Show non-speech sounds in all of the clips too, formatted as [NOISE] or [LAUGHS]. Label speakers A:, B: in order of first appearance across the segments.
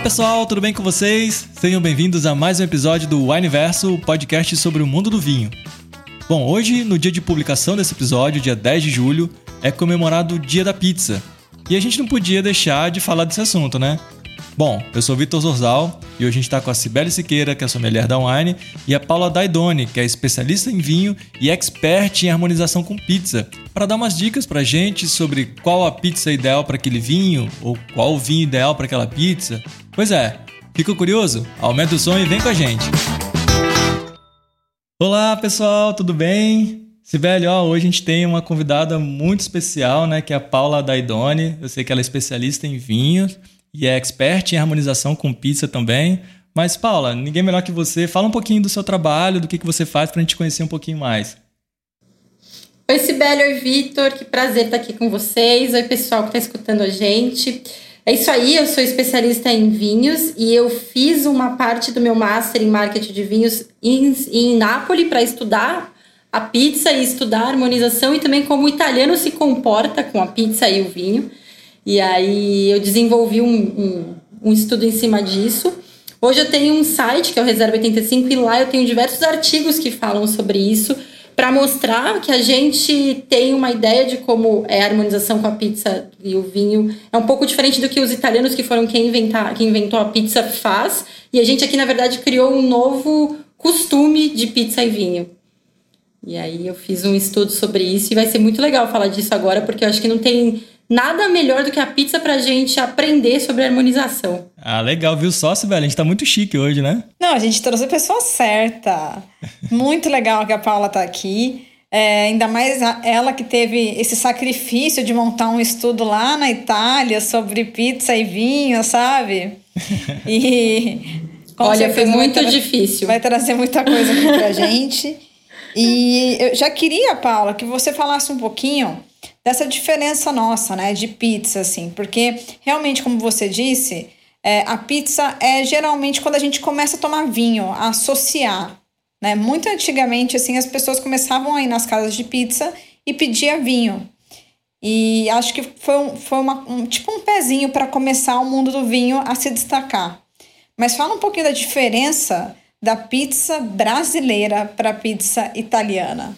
A: Olá pessoal, tudo bem com vocês? Sejam bem-vindos a mais um episódio do Wineverso, o podcast sobre o mundo do vinho. Bom, hoje, no dia de publicação desse episódio, dia 10 de julho, é comemorado o Dia da Pizza. E a gente não podia deixar de falar desse assunto, né? Bom, eu sou Vitor Zorzal e hoje a gente está com a Cibele Siqueira, que é a sommelier da Wine, e a Paula Daidoni, que é especialista em vinho e expert em harmonização com pizza, para dar umas dicas para gente sobre qual a pizza ideal para aquele vinho ou qual o vinho ideal para aquela pizza. Pois é, fica curioso? Aumenta o som e vem com a gente. Olá pessoal, tudo bem? Sibeli, ó, hoje a gente tem uma convidada muito especial, né, que é a Paula Daidoni. Eu sei que ela é especialista em vinhos e é expert em harmonização com pizza também. Mas, Paula, ninguém melhor que você. Fala um pouquinho do seu trabalho, do que, que você faz para a gente conhecer um pouquinho mais.
B: Oi, Sibeli, oi, Vitor. Que prazer estar aqui com vocês. Oi, pessoal que está escutando a gente. É isso aí, eu sou especialista em vinhos e eu fiz uma parte do meu master em marketing de vinhos em, em Nápoles para estudar a pizza e estudar a harmonização e também como o italiano se comporta com a pizza e o vinho. E aí eu desenvolvi um, um, um estudo em cima disso. Hoje eu tenho um site que é o Reserva 85 e lá eu tenho diversos artigos que falam sobre isso para mostrar que a gente tem uma ideia de como é a harmonização com a pizza e o vinho. É um pouco diferente do que os italianos que foram quem, inventar, quem inventou a pizza faz. E a gente aqui, na verdade, criou um novo costume de pizza e vinho. E aí eu fiz um estudo sobre isso e vai ser muito legal falar disso agora, porque eu acho que não tem nada melhor do que a pizza pra gente aprender sobre harmonização.
A: Ah, legal, viu só, velho? A gente tá muito chique hoje, né?
C: Não, a gente trouxe a pessoa certa. [LAUGHS] muito legal que a Paula tá aqui. É, ainda mais ela que teve esse sacrifício de montar um estudo lá na Itália sobre pizza e vinho, sabe? [LAUGHS]
B: E. Olha, foi muito difícil.
C: Vai trazer muita coisa aqui pra [LAUGHS] gente. E eu já queria, Paula, que você falasse um pouquinho dessa diferença nossa, né, de pizza, assim, porque realmente, como você disse, é, a pizza é geralmente quando a gente começa a tomar vinho, a associar, né? Muito antigamente, assim, as pessoas começavam a ir nas casas de pizza e pedia vinho. E acho que foi, um, foi uma, um, tipo um pezinho para começar o mundo do vinho a se destacar. Mas fala um pouquinho da diferença da pizza brasileira para a pizza italiana.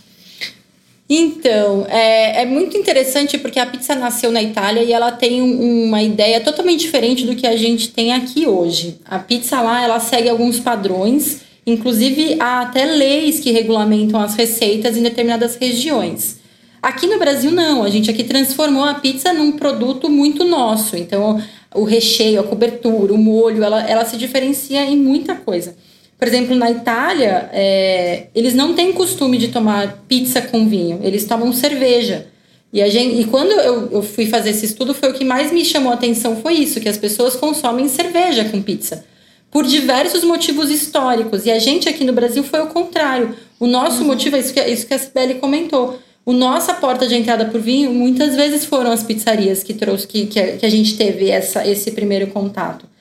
B: Então, é, é, muito interessante porque a pizza nasceu na Itália e ela tem um, uma ideia totalmente diferente do que a gente tem aqui hoje. A pizza lá, ela segue alguns padrões, inclusive há até leis que regulamentam as receitas em determinadas regiões. Aqui no Brasil, não. A gente aqui transformou a pizza num produto muito nosso. Então, o recheio, a cobertura, o molho, ela, ela se diferencia em muita coisa. Por exemplo, na Itália, é, eles não têm costume de tomar pizza com vinho, eles tomam cerveja. E, gente, e quando eu, eu fui fazer esse estudo, foi o que mais me chamou a atenção, foi isso, que as pessoas consomem cerveja com pizza. Por diversos motivos históricos. E a gente aqui no Brasil foi o contrário. O nosso uhum. motivo é isso que, isso que a Sibeli comentou. O nossa porta de entrada por vinho muitas vezes foram as pizzarias que trouxe que, que, a, que a gente teve essa, esse primeiro contato.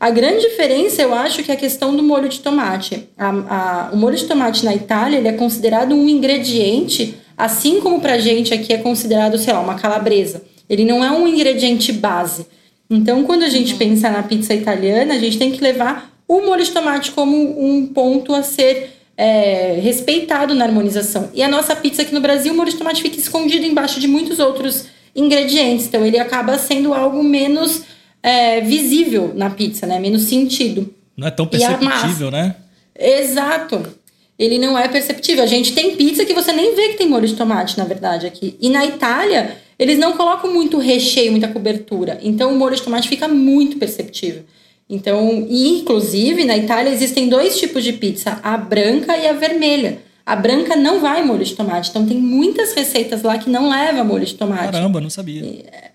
B: A grande diferença, eu acho, que é a questão do molho de tomate. A, a, o molho de tomate na Itália ele é considerado um ingrediente, assim como para gente aqui é considerado, sei lá, uma calabresa. Ele não é um ingrediente base. Então, quando a gente uhum. pensa na pizza italiana, a gente tem que levar o molho de tomate como um ponto a ser é, respeitado na harmonização. E a nossa pizza aqui no Brasil, o molho de tomate fica escondido embaixo de muitos outros ingredientes. Então, ele acaba sendo algo menos é, visível na pizza, né? Menos sentido.
A: Não é tão perceptível, né?
B: Exato. Ele não é perceptível. A gente tem pizza que você nem vê que tem molho de tomate, na verdade, aqui. E na Itália, eles não colocam muito recheio, muita cobertura. Então, o molho de tomate fica muito perceptível. Então, e inclusive, na Itália existem dois tipos de pizza, a branca e a vermelha. A branca não vai molho de tomate, então tem muitas receitas lá que não leva molho de tomate.
A: Caramba, não sabia.
B: É,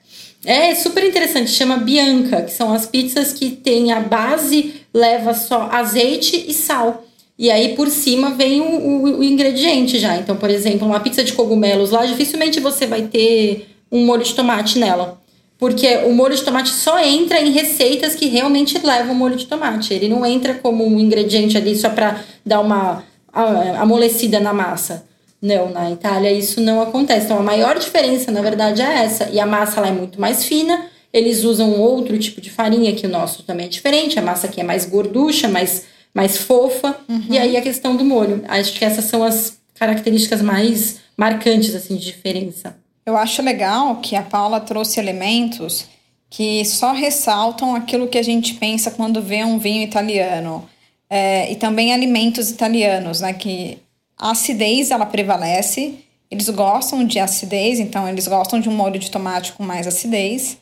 B: é super interessante, chama Bianca, que são as pizzas que tem a base, leva só azeite e sal. E aí por cima vem o, o, o, ingrediente já. Então, por exemplo, uma pizza de cogumelos lá, dificilmente você vai ter um molho de tomate nela. Porque o molho de tomate só entra em receitas que realmente levam molho de tomate. Ele não entra como um ingrediente ali só para dar uma amolecida na massa. Não, na Itália isso não acontece. Então a maior diferença, na verdade, é essa. E a massa lá é muito mais fina Eles usam outro tipo de farinha, que o nosso também é diferente. A massa aqui é mais gorducha, mais, mais fofa. Uhum. E aí a questão do molho. Acho que essas são as características mais marcantes, assim, de diferença.
C: Eu acho legal que a Paula trouxe elementos que só ressaltam aquilo que a gente pensa quando vê um vinho italiano. É, e também alimentos italianos, né? Que a acidez, ela prevalece. Eles gostam de acidez, então eles gostam de um molho de tomate com mais acidez.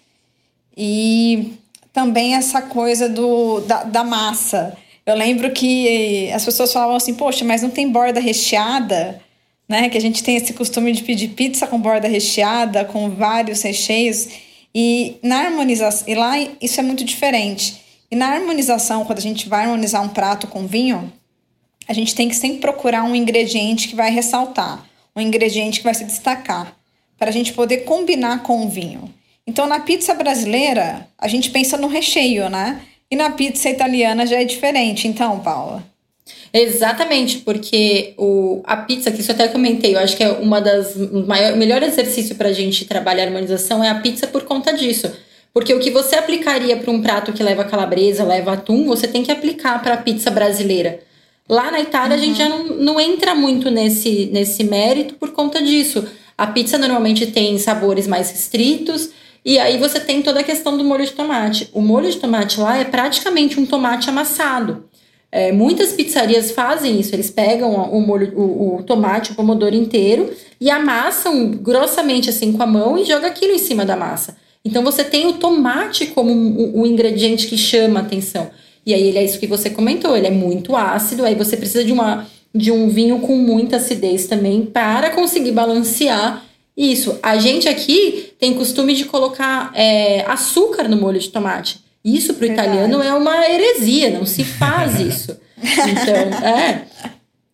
C: E também essa coisa do, da, da massa. Eu lembro que as pessoas falavam assim, poxa, mas não tem borda recheada? Né? Que a gente tem esse costume de pedir pizza com borda recheada, com vários recheios. E na harmonização, e lá isso é muito diferente. E na harmonização, quando a gente vai harmonizar um prato com vinho, a gente tem que sempre procurar um ingrediente que vai ressaltar, um ingrediente que vai se destacar, para a gente poder combinar com o vinho. Então, na pizza brasileira, a gente pensa no recheio, né? E na pizza italiana já é diferente. Então, Paula.
B: Exatamente, porque o, a pizza, que isso até comentei, eu acho que é uma das maior, melhor exercício para a gente trabalhar a harmonização é a pizza por conta disso. Porque o que você aplicaria para um prato que leva calabresa, leva atum, você tem que aplicar para a pizza brasileira. Lá na Itália uhum. a gente já não, não entra muito nesse, nesse mérito por conta disso. A pizza normalmente tem sabores mais restritos, e aí você tem toda a questão do molho de tomate. O molho de tomate lá é praticamente um tomate amassado. É, muitas pizzarias fazem isso, eles pegam o molho, o, o, tomate, o pomodoro inteiro e amassam grossamente assim com a mão e joga aquilo em cima da massa. Então você tem o tomate como o, o ingrediente que chama a atenção. E aí ele é isso que você comentou, ele é muito ácido, aí você precisa de uma de um vinho com muita acidez também para conseguir balancear isso. A gente aqui tem costume de colocar é, açúcar no molho de tomate. Isso para o italiano é uma heresia, não se faz [LAUGHS] isso. Então, é.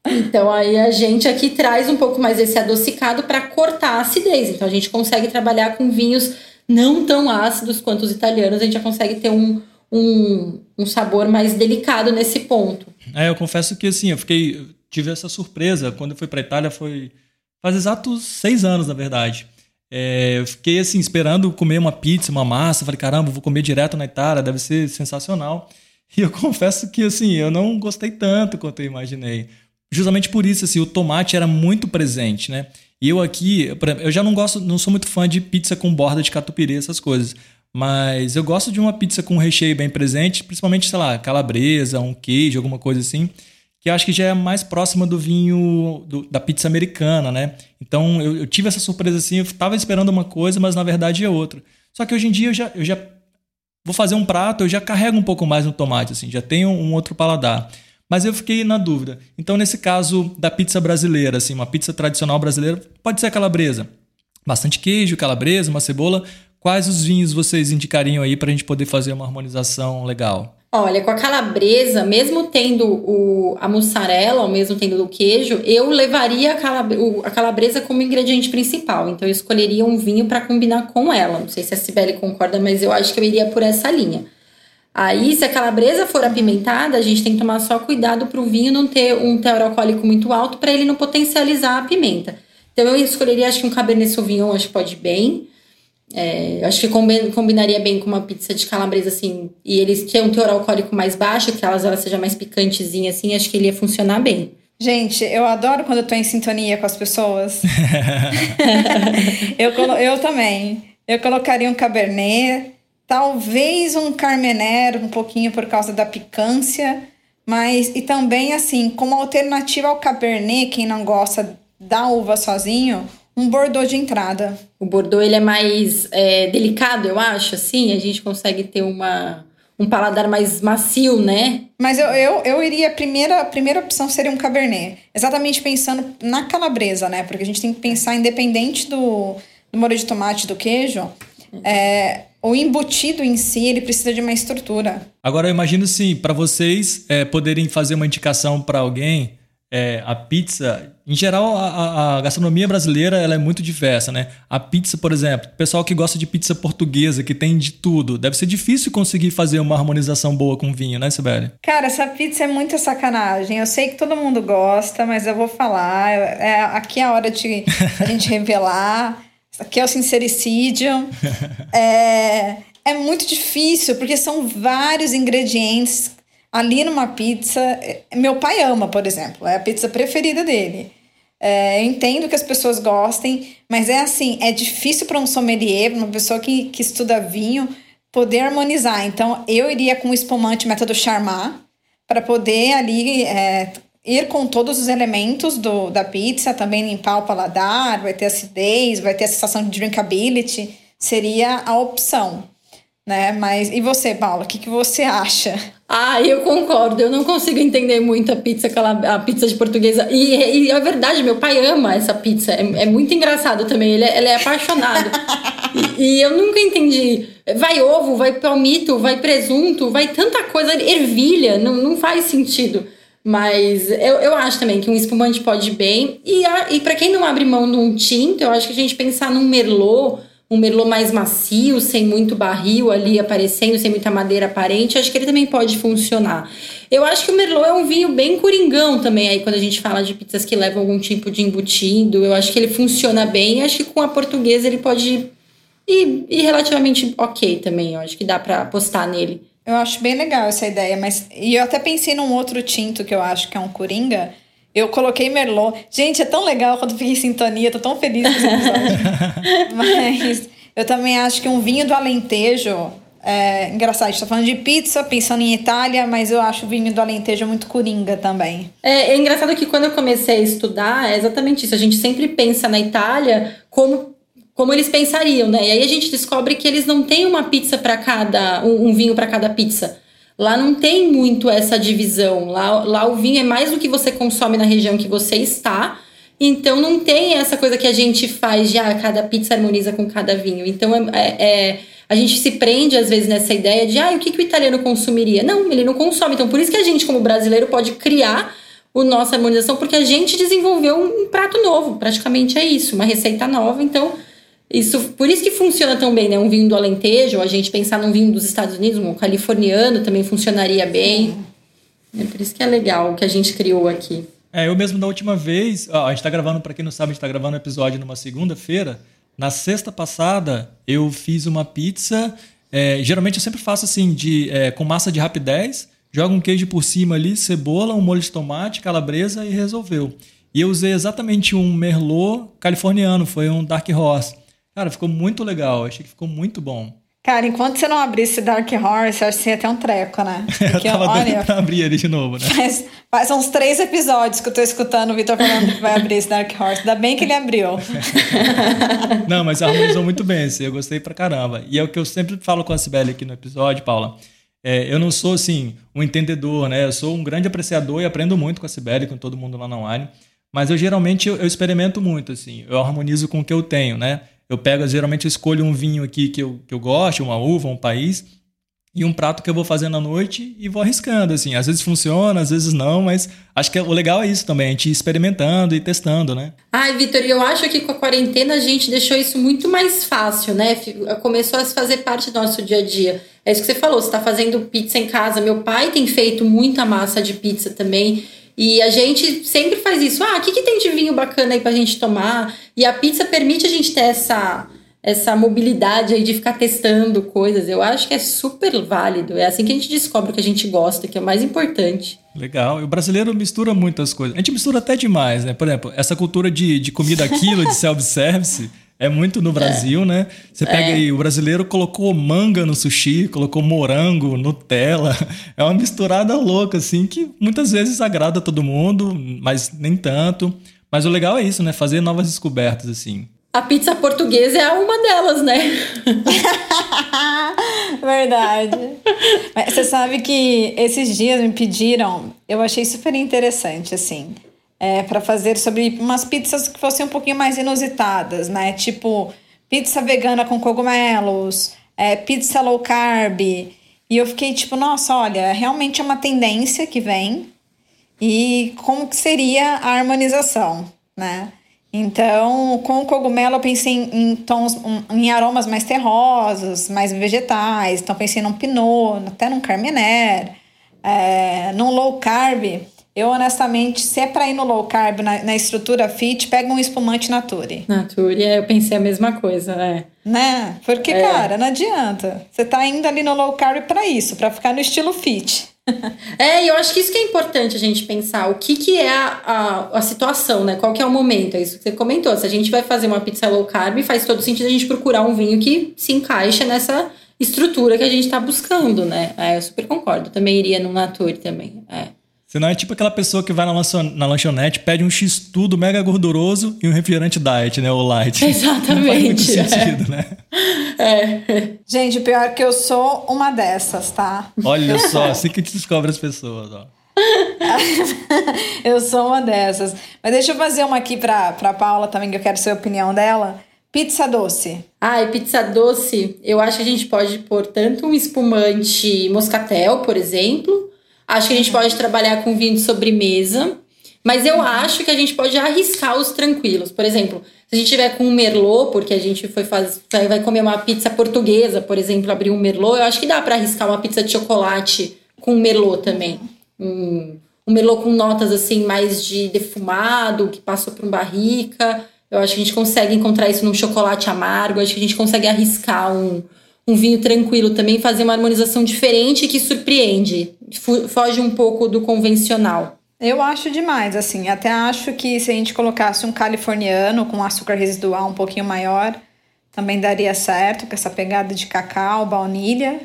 B: Então aí a gente aqui traz um pouco mais esse adocicado para cortar a acidez. Então a gente consegue trabalhar com vinhos não tão ácidos quanto os italianos, a gente já consegue ter um, um, um sabor mais delicado nesse ponto.
A: É, eu confesso que assim, eu fiquei. Tive essa surpresa. Quando eu fui para Itália foi faz exatos seis anos, na verdade. É, eu fiquei assim, esperando comer uma pizza, uma massa. Falei, caramba, vou comer direto na Itália, deve ser sensacional. [LAUGHS] E eu confesso que assim, eu não gostei tanto quanto eu imaginei. Justamente por isso, assim, o tomate era muito presente, né? E eu aqui, eu já não gosto, não sou muito fã de pizza com borda de catupiry, essas coisas. Mas eu gosto de uma pizza com recheio bem presente, principalmente, sei lá, calabresa, um queijo, alguma coisa assim que acho que já é mais próxima do vinho do, da pizza americana, né? Então eu, eu, tive essa surpresa assim, eu estava esperando uma coisa, mas na verdade é outra. Só que hoje em dia eu já, eu já vou fazer um prato, eu já carrego um pouco mais no tomate, assim, já tenho um outro paladar. Mas eu fiquei na dúvida. Então, nesse caso da pizza brasileira, assim, uma pizza tradicional brasileira, pode ser a calabresa. Bastante queijo, calabresa, uma cebola. Quais os vinhos vocês indicariam aí para a gente poder fazer uma harmonização legal?
B: Olha, com a calabresa, mesmo tendo o, a mussarela, ou mesmo tendo o queijo, eu levaria a, calabre, a calabresa como ingrediente principal. Então, eu escolheria um vinho para combinar com ela. Não sei se a Cibele concorda, mas eu acho que eu iria por essa linha. Aí, se a calabresa for apimentada, a gente tem que tomar só cuidado para o vinho não ter um teor alcoólico muito alto, para ele não potencializar a pimenta. Então, eu escolheria, acho que um Cabernet Sauvignon, acho que pode bem. É, acho que combinaria bem com uma pizza de calabresa, assim, e eles têm um teor alcoólico mais baixo, que elas, ela seja mais picantezinha, assim, acho que ele ia funcionar bem.
C: Gente, eu adoro quando eu tô em sintonia com as pessoas. [LAUGHS] eu, eu também. Eu colocaria um Cabernet, talvez um Carmenère, um pouquinho por causa da picância, mas e também assim, como alternativa ao Cabernet, quem não gosta da uva sozinho, um Bordeaux de entrada.
B: O Bordeaux ele é mais é, delicado, eu acho, assim, a gente consegue ter uma, um paladar mais macio, né?
C: Mas eu, eu, eu iria, a primeira, a primeira opção seria um Cabernet. Exatamente pensando na calabresa, né? Porque a gente tem que pensar, independente do, do molho de tomate do queijo, é, o embutido em si, ele precisa de uma estrutura.
A: Agora, eu imagino, assim, para vocês é, poderem fazer uma indicação para alguém é, a pizza, em geral, a, a, gastronomia brasileira ela é muito diversa, né? A pizza, por exemplo, pessoal que gosta de pizza portuguesa, que tem de tudo, deve ser difícil conseguir fazer uma harmonização boa com vinho, né, Sibeli?
C: Cara, essa pizza é muita sacanagem. Eu sei que todo mundo gosta, mas eu vou falar. É, aqui é a hora de a gente revelar. Aqui é o sincericídio. [LAUGHS] É, é muito difícil, porque são vários ingredientes ali numa pizza. É, meu pai ama, por exemplo, é a pizza preferida dele. É, eu entendo que as pessoas gostem, mas é assim, é difícil para um sommelier, uma pessoa que, que estuda vinho, poder harmonizar. Então, eu iria com o espumante método Charmat, para poder ali é, ir com todos os elementos do, da pizza, também limpar o paladar, vai ter acidez, vai ter a sensação de drinkability, seria a opção né? Mas e você, Paula, o que, que você acha?
B: Ah, eu concordo. Eu não consigo entender muito a pizza, aquela a pizza de portuguesa. E, e é verdade, meu pai ama essa pizza. É, é muito engraçado também. Ele é, ele é apaixonado. e, e, eu nunca entendi. Vai ovo, vai palmito, vai presunto, vai tanta coisa. Ervilha, não, não faz sentido. Mas eu, eu acho também que um espumante pode ir bem. E, e para quem não abre mão de um tinto, eu acho que a gente pensar num merlot um merlot mais macio, sem muito barril ali aparecendo, sem muita madeira aparente, acho que ele também pode funcionar. Eu acho que o merlot é um vinho bem coringão também, aí quando a gente fala de pizzas que levam algum tipo de embutido, eu acho que ele funciona bem, acho que com a portuguesa ele pode ir, ir relativamente ok também, eu acho que dá para apostar nele.
C: Eu acho bem legal essa ideia, mas e eu até pensei num outro tinto que eu acho que é um coringa, eu coloquei Merlot. Gente, é tão legal quando fiquei em sintonia, tô tão feliz com esse episódio. [LAUGHS] Mas eu também acho que um vinho do Alentejo. É engraçado, a gente tá falando de pizza, pensando em Itália, mas eu acho o vinho do Alentejo muito coringa também.
B: É, é engraçado que quando eu comecei a estudar, é exatamente isso. A gente sempre pensa na Itália como como eles pensariam, né? E aí a gente descobre que eles não têm uma pizza para cada, um, um vinho para cada pizza. Lá não tem muito essa divisão. Lá, lá o vinho é mais do que você consome na região que você está. Então não tem essa coisa que a gente faz de ah, cada pizza harmoniza com cada vinho. Então é, é, é, a gente se prende às vezes nessa ideia de ah, o que, que o italiano consumiria? Não, ele não consome. Então por isso que a gente, como brasileiro, pode criar a nossa harmonização, porque a gente desenvolveu um prato novo. Praticamente é isso, uma receita nova. Então isso, por isso que funciona tão bem, né? Um vinho do Alentejo, a gente pensar num vinho dos Estados Unidos, um californiano também funcionaria bem. É por isso que é legal o que a gente criou aqui.
A: É, eu mesmo da última vez, ó, a gente tá gravando, para quem não sabe, a gente tá gravando um episódio numa segunda-feira. Na sexta passada, eu fiz uma pizza. É, geralmente eu sempre faço assim, de, é, com massa de rapidez, joga um queijo por cima ali, cebola, um molho de tomate, calabresa e resolveu. E eu usei exatamente um Merlot californiano, foi um Dark Horse. Cara, ficou muito legal. Achei que ficou muito bom.
C: Cara, enquanto você não abrisse Dark Horse, eu acho que você ia ter um treco, né? [LAUGHS]
A: Porque, eu tava olha, pra abrir ele de novo, né? [LAUGHS]
C: Faz, faz uns três episódios que eu tô escutando o Vitor falando que vai abrir esse Dark Horse. Ainda bem que ele abriu. [LAUGHS]
A: não, mas harmonizou muito bem esse. Eu gostei pra caramba. E é o que eu sempre falo com a Sibeli aqui no episódio, Paula. É, eu não sou, assim, um entendedor, né? Eu sou um grande apreciador e aprendo muito com a Sibeli, com todo mundo lá na online. Mas eu geralmente eu, eu experimento muito, assim. Eu harmonizo com o que eu tenho, né? Eu pego, geralmente eu escolho um vinho aqui que eu, que eu gosto, uma uva, um país, e um prato que eu vou fazendo à noite e vou arriscando, assim. Às vezes funciona, às vezes não, mas acho que o legal é isso também, a gente ir experimentando e testando, né?
B: Ai, Vitor, eu acho que com a quarentena a gente deixou isso muito mais fácil, né? Começou a fazer parte do nosso dia a dia. É isso que você falou, você está fazendo pizza em casa. Meu pai tem feito muita massa de pizza também. E a gente sempre faz isso. Ah, o que, que tem de vinho bacana aí pra gente tomar? E a pizza permite a gente ter essa, essa mobilidade aí de ficar testando coisas. Eu acho que é super válido. É assim que a gente descobre o que a gente gosta, que é o mais importante.
A: Legal. E o brasileiro mistura muitas coisas. A gente mistura até demais, né? Por exemplo, essa cultura de, de comida aquilo, de [LAUGHS] self-service. É muito no Brasil, é. né? Você pega é. aí, o brasileiro colocou manga no sushi, colocou morango, Nutella. É uma misturada louca, assim, que muitas vezes agrada todo mundo, mas nem tanto. Mas o legal é isso, né? Fazer novas descobertas, assim.
B: A pizza portuguesa é uma delas, né? [LAUGHS]
C: Verdade. Mas você sabe que esses dias me pediram, eu achei super interessante, assim é, para fazer sobre umas pizzas que fossem um pouquinho mais inusitadas, né? Tipo pizza vegana com cogumelos, é, pizza low carb. E eu fiquei tipo, nossa, olha, realmente é uma tendência que vem. E como que seria a harmonização, né? Então, com o cogumelo eu pensei em, em tons, em aromas mais terrosos, mais vegetais. Então pensei num pinot, até num carmener, é, num low carb eu, honestamente, se é para ir no low carb, na, na, estrutura fit, pega um espumante Nature.
B: Nature, eu pensei a mesma coisa, é.
C: Né? Porque, é. cara, não adianta. Você tá indo ali no low carb para isso, para ficar no estilo fit. [LAUGHS]
B: É, e eu acho que isso que é importante a gente pensar. O que, que é a, a, a, situação, né? Qual que é o momento? É isso que você comentou. Se a gente vai fazer uma pizza low carb, faz todo sentido a gente procurar um vinho que se encaixa nessa estrutura que a gente está buscando, né? É, eu super concordo. Também iria no Nature também. É.
A: Senão é tipo aquela pessoa que vai na, na lanchonete, pede um X-tudo mega gorduroso e um refrigerante diet, né? Ou light. [LAUGHS]
B: Exatamente. Não faz muito
A: sentido, é. né?
C: É. Gente, pior é que eu sou uma dessas, tá?
A: Olha só, assim que a gente descobre as pessoas, ó. [LAUGHS]
C: eu sou uma dessas. Mas deixa eu fazer uma aqui pra, pra Paula também, que eu quero saber a opinião dela. Pizza doce.
B: Ah, e pizza doce, eu acho que a gente pode pôr tanto um espumante moscatel, por exemplo, Acho que a gente pode trabalhar com vinho de sobremesa, mas eu acho que a gente pode arriscar os tranquilos. Por exemplo, se a gente tiver com um merlot, porque a gente foi fazer, vai comer uma pizza portuguesa, por exemplo, abrir um merlot, eu acho que dá para arriscar uma pizza de chocolate com merlot também. Um, um merlot com notas assim mais de defumado, que passou por um barrica. Eu acho que a gente consegue encontrar isso num chocolate amargo, acho que a gente consegue arriscar um, um vinho tranquilo também, fazer uma harmonização diferente que surpreende, foge um pouco do convencional.
C: Eu acho demais, assim. Até acho que se a gente colocasse um californiano com açúcar residual um pouquinho maior, também daria certo, com essa pegada de cacau, baunilha.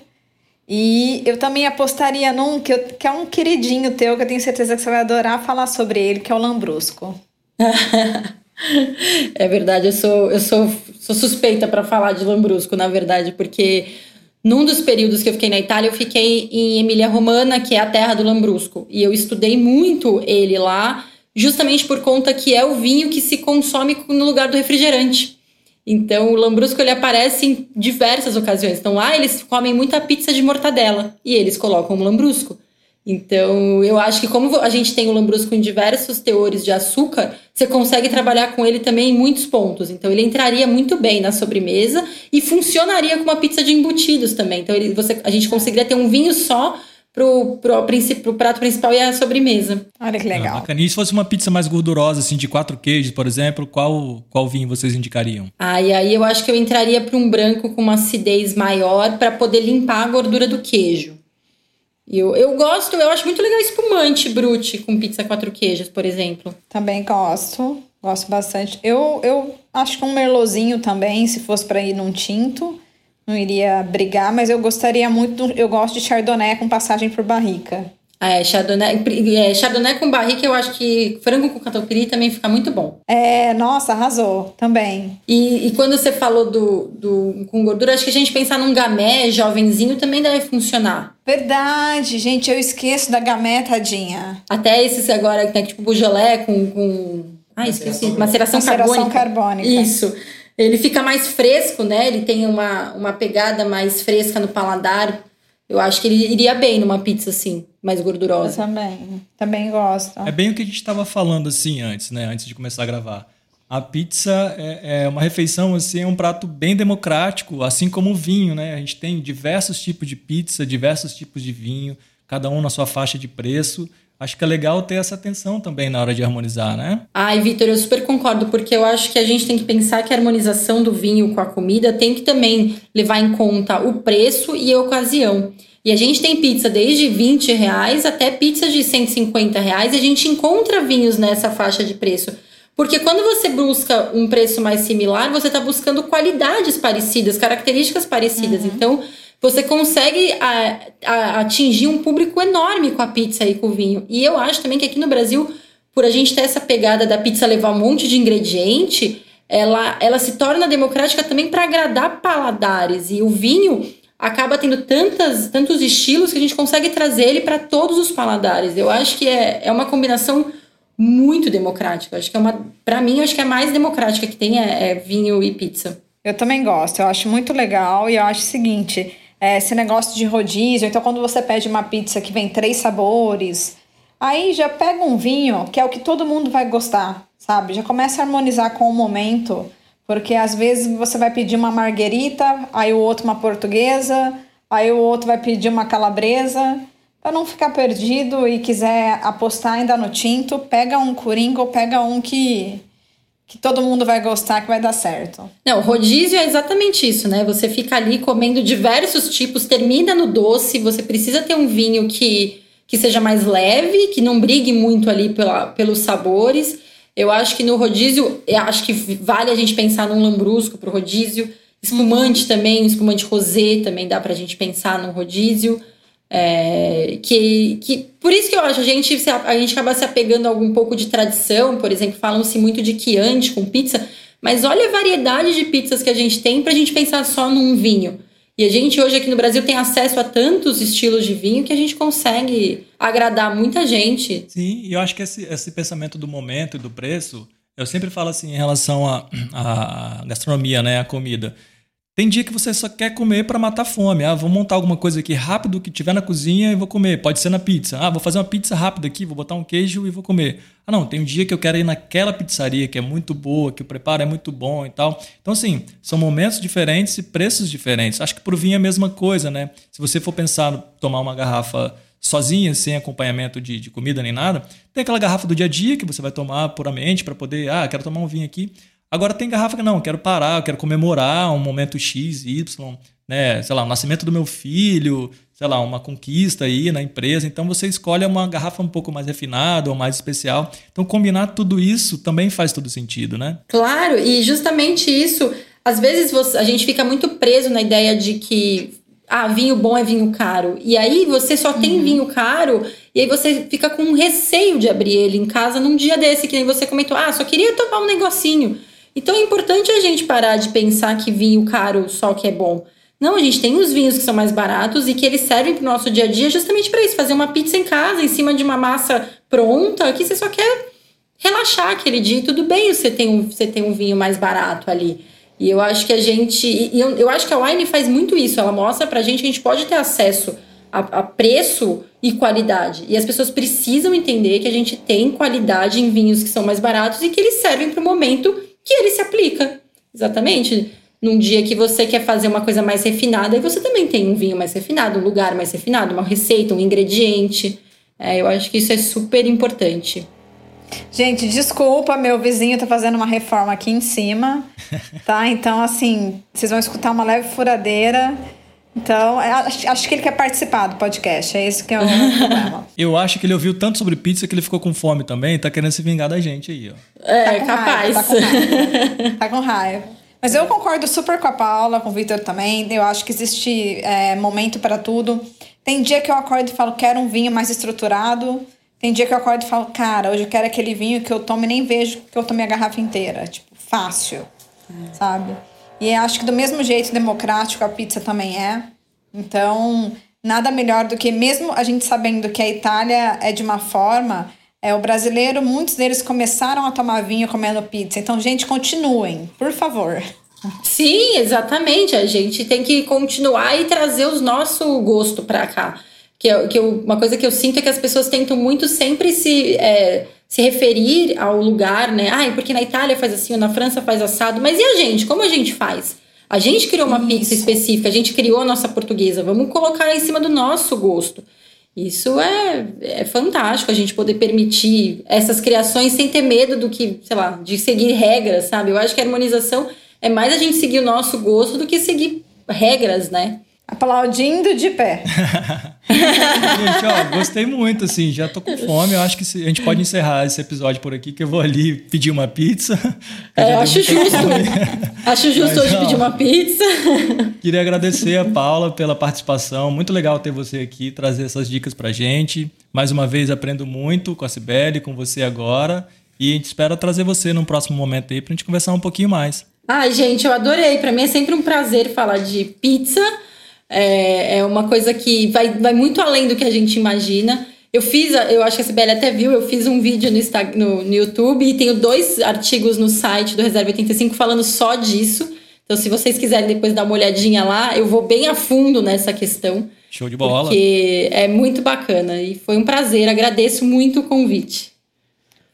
C: E eu também apostaria num que, eu, que é um queridinho teu, que eu tenho certeza que você vai adorar falar sobre ele, que é o Lambrusco. [LAUGHS]
B: é verdade, eu sou, eu sou, sou suspeita para falar de Lambrusco, na verdade, porque num dos períodos que eu fiquei na Itália, eu fiquei em Emília Romana, que é a terra do Lambrusco, e eu estudei muito ele lá, justamente por conta que é o vinho que se consome no lugar do refrigerante. Então, o lambrusco ele aparece em diversas ocasiões. Então, lá eles comem muita pizza de mortadela e eles colocam o lambrusco. Então, eu acho que como a gente tem o lambrusco em diversos teores de açúcar, você consegue trabalhar com ele também em muitos pontos. Então, ele entraria muito bem na sobremesa e funcionaria com uma pizza de embutidos também. Então, ele, você, a gente conseguiria ter um vinho só pro, pro, pro prato principal e a sobremesa.
C: Olha que legal.
A: Ah, e se fosse uma pizza mais gordurosa, assim, de quatro queijos, por exemplo, qual, qual vinho vocês indicariam?
B: Ah, e aí eu acho que eu entraria para um branco com uma acidez maior para poder limpar a gordura do queijo. Eu, eu gosto, eu acho muito legal espumante brute com pizza quatro queijos, por exemplo.
C: Também gosto, gosto bastante. Eu, eu acho que um merlozinho também, se fosse para ir num tinto, não iria brigar, mas eu gostaria muito, eu gosto de chardonnay com passagem por barrica.
B: É, chardonnay, é, chardonnay com barrica, eu acho que frango com catupiry também fica muito bom.
C: É, nossa, arrasou, também.
B: E, e quando você falou do, do com gordura, acho que a gente pensar num gamé jovenzinho também deve funcionar.
C: Verdade, gente, eu esqueço da gamé, tadinha.
B: Até esses agora que tem tipo bujolé com... com... Ah, esqueci. Maceração,
C: Maceração carbônica. carbônica.
B: Isso. Ele fica mais fresco, né? Ele tem uma, uma pegada mais fresca no paladar. Eu acho que ele iria bem numa pizza assim mais gordurosa.
C: Eu também, também gosto.
A: É bem o que a gente estava falando assim antes, né? Antes de começar a gravar. A pizza é, é, uma refeição, assim, é um prato bem democrático, assim como o vinho, né? A gente tem diversos tipos de pizza, diversos tipos de vinho, cada um na sua faixa de preço acho que é legal ter essa atenção também na hora de harmonizar, né?
B: Ai, Vitor, eu super concordo, porque eu acho que a gente tem que pensar que a harmonização do vinho com a comida tem que também levar em conta o preço e a ocasião. E a gente tem pizza desde 20 reais até pizza de 150 reais e a gente encontra vinhos nessa faixa de preço. Porque quando você busca um preço mais similar, você está buscando qualidades parecidas, características parecidas. Uhum. Então, você consegue a, a, atingir um público enorme com a pizza e com o vinho. E eu acho também que aqui no Brasil, por a gente ter essa pegada da pizza levar um monte de ingrediente, ela, ela se torna democrática também para agradar paladares. E o vinho acaba tendo tantas, tantos estilos que a gente consegue trazer ele para todos os paladares. Eu acho que é, é uma combinação muito democrática. Acho que é uma, para mim, acho que é a mais democrática que tem é, é, vinho e pizza.
C: Eu também gosto. Eu acho muito legal e eu acho o seguinte, é, esse negócio de rodízio. Então, quando você pede uma pizza que vem três sabores, aí já pega um vinho que é o que todo mundo vai gostar, sabe? Já começa a harmonizar com o momento. Porque às vezes você vai pedir uma marguerita, aí o outro uma portuguesa, aí o outro vai pedir uma calabresa. Para não ficar perdido e quiser apostar ainda no tinto, pega um coringa ou pega um que, que todo mundo vai gostar, que vai dar certo.
B: Não, rodízio é exatamente isso, né? Você fica ali comendo diversos tipos, termina no doce, você precisa ter um vinho que, que seja mais leve, que não brigue muito ali pela, pelos sabores. Eu acho que no rodízio, acho que vale a gente pensar num lambrusco pro rodízio. Espumante uhum. também, espumante rosé também dá pra gente pensar no rodízio. É, que, que por isso que eu acho a gente a gente acaba se apegando a algum pouco de tradição, por exemplo, falam-se muito de Chianti com pizza, mas olha a variedade de pizzas que a gente tem para a gente pensar só num vinho. E a gente hoje aqui no Brasil tem acesso a tantos estilos de vinho que a gente consegue agradar muita gente.
A: Sim, e eu acho que esse, esse pensamento do momento e do preço, eu sempre falo assim em relação à gastronomia, né, a comida. Tem dia que você só quer comer para matar fome. Ah, vou montar alguma coisa aqui rápido que tiver na cozinha e vou comer. Pode ser na pizza. Ah, vou fazer uma pizza rápida aqui, vou botar um queijo e vou comer. Ah, não, tem um dia que eu quero ir naquela pizzaria que é muito boa, que o preparo é muito bom e tal. Então, assim, são momentos diferentes e preços diferentes. Acho que pro vinho é a mesma coisa, né? Se você for pensar tomar uma garrafa sozinha, sem acompanhamento de, de comida nem nada, tem aquela garrafa do dia a dia que você vai tomar puramente para poder, ah, quero tomar um vinho aqui. Agora tem garrafa que não, quero parar, eu quero comemorar um momento X, Y, né? Sei lá, o nascimento do meu filho, sei lá, uma conquista aí na empresa. Então você escolhe uma garrafa um pouco mais refinada ou mais especial. Então combinar tudo isso também faz todo sentido, né?
B: Claro, e justamente isso, às vezes você, a gente fica muito preso na ideia de que ah, vinho bom é vinho caro. E aí você só tem uhum. vinho caro e aí você fica com receio de abrir ele em casa num dia desse, que nem você comentou, ah, só queria tomar um negocinho. Então é importante a gente parar de pensar que vinho caro só que é bom. Não, a gente tem os vinhos que são mais baratos e que eles servem para o nosso dia a dia justamente para isso, fazer uma pizza em casa, em cima de uma massa pronta, que você só quer relaxar aquele dia e tudo bem você tem um, você tem um vinho mais barato ali. E eu acho que a gente. Eu, eu acho que a Wine faz muito isso. Ela mostra pra gente que a gente pode ter acesso a, a, preço e qualidade. E as pessoas precisam entender que a gente tem qualidade em vinhos que são mais baratos e que eles servem para o momento que ele se aplica. Exatamente. Num dia que você quer fazer uma coisa mais refinada, e você também tem um vinho mais refinado, um lugar mais refinado, uma receita, um ingrediente. É, eu acho que isso é super importante.
C: Gente, desculpa, meu vizinho tá fazendo uma reforma aqui em cima, [LAUGHS] tá? Então, assim, vocês vão escutar uma leve furadeira. Então, é, acho, acho, que ele quer participar do podcast, é isso que é o problema. [LAUGHS]
A: Eu acho que ele ouviu tanto sobre pizza que ele ficou com fome também e tá querendo se vingar da gente aí, ó.
B: É, tá capaz.
C: Raiva, tá, com raiva. tá com raiva. Mas eu concordo super com a Paula, com o Victor também. Eu acho que existe é, momento para tudo. Tem dia que eu acordo e falo, quero um vinho mais estruturado. Tem dia que eu acordo e falo, cara, hoje eu quero aquele vinho que eu tomo e nem vejo que eu tomei a garrafa inteira. Tipo, fácil, é. sabe? E acho que do mesmo jeito democrático a pizza também é. Então, nada melhor do que, mesmo a gente sabendo que a Itália é de uma forma, é o brasileiro, muitos deles começaram a tomar vinho comendo pizza. Então, gente, continuem, por favor.
B: Sim, exatamente. A gente tem que continuar e trazer o nosso gosto para cá. Que, eu, que eu, uma coisa que eu sinto é que as pessoas tentam muito sempre se. É, se referir ao lugar, né? Ai, porque na Itália faz assim, ou na França faz assado. Mas e a gente? Como a gente faz? A gente criou uma Isso. pizza específica, a gente criou a nossa portuguesa. Vamos colocar em cima do nosso gosto. Isso é, é fantástico, a gente poder permitir essas criações sem ter medo do que, sei lá, de seguir regras, sabe? Eu acho que a harmonização é mais a gente seguir o nosso gosto do que seguir regras, né?
C: Aplaudindo de pé. [LAUGHS]
A: gente, ó, gostei muito, assim, já tô com fome. Eu acho que a gente pode encerrar esse episódio por aqui, que eu vou ali pedir uma pizza.
B: É, acho justo. acho justo Mas, hoje ó, pedir uma pizza.
A: Queria agradecer a Paula pela participação. Muito legal ter você aqui, trazer essas dicas pra gente. Mais uma vez, aprendo muito com a Cibele, com você agora. E a gente espera trazer você num próximo momento aí pra gente conversar um pouquinho mais.
B: Ai, gente, eu adorei. Para mim é sempre um prazer falar de pizza é, é uma coisa que vai, vai muito além do que a gente imagina. Eu fiz, eu acho que a Sibeli até viu, eu fiz um vídeo no, Instagram, no, no YouTube e tenho dois artigos no site do Reserva 85 falando só disso. Então, se vocês quiserem depois dar uma olhadinha lá, eu vou bem a fundo nessa questão.
A: Show de bola.
B: Porque é muito bacana e foi um prazer. Agradeço muito o convite.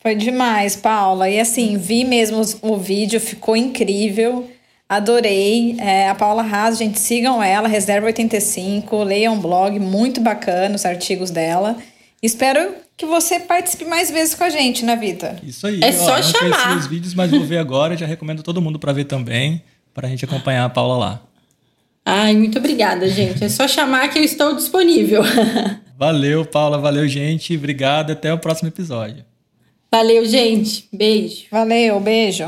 C: Foi demais, Paula. E assim, vi mesmo o vídeo, ficou incrível. Adorei. É, a Paula Haas, gente, sigam ela, Reserva 85, leiam um blog, muito bacana os artigos dela. Espero que você participe mais vezes com a gente, né, Vita?
A: Isso aí.
B: É só
A: Ó, não
B: chamar.
A: conheci os vídeos, mas vou ver agora. Já recomendo todo mundo para ver também, para a gente acompanhar a Paula lá.
B: Ai, muito obrigada, gente. É só chamar que eu estou disponível. [LAUGHS]
A: Valeu, Paula. Valeu, gente. Obrigado. Até o próximo episódio.
B: Valeu, gente. Beijo.
C: Valeu, beijo.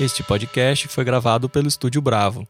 A: Este podcast foi gravado pelo Estúdio Bravo.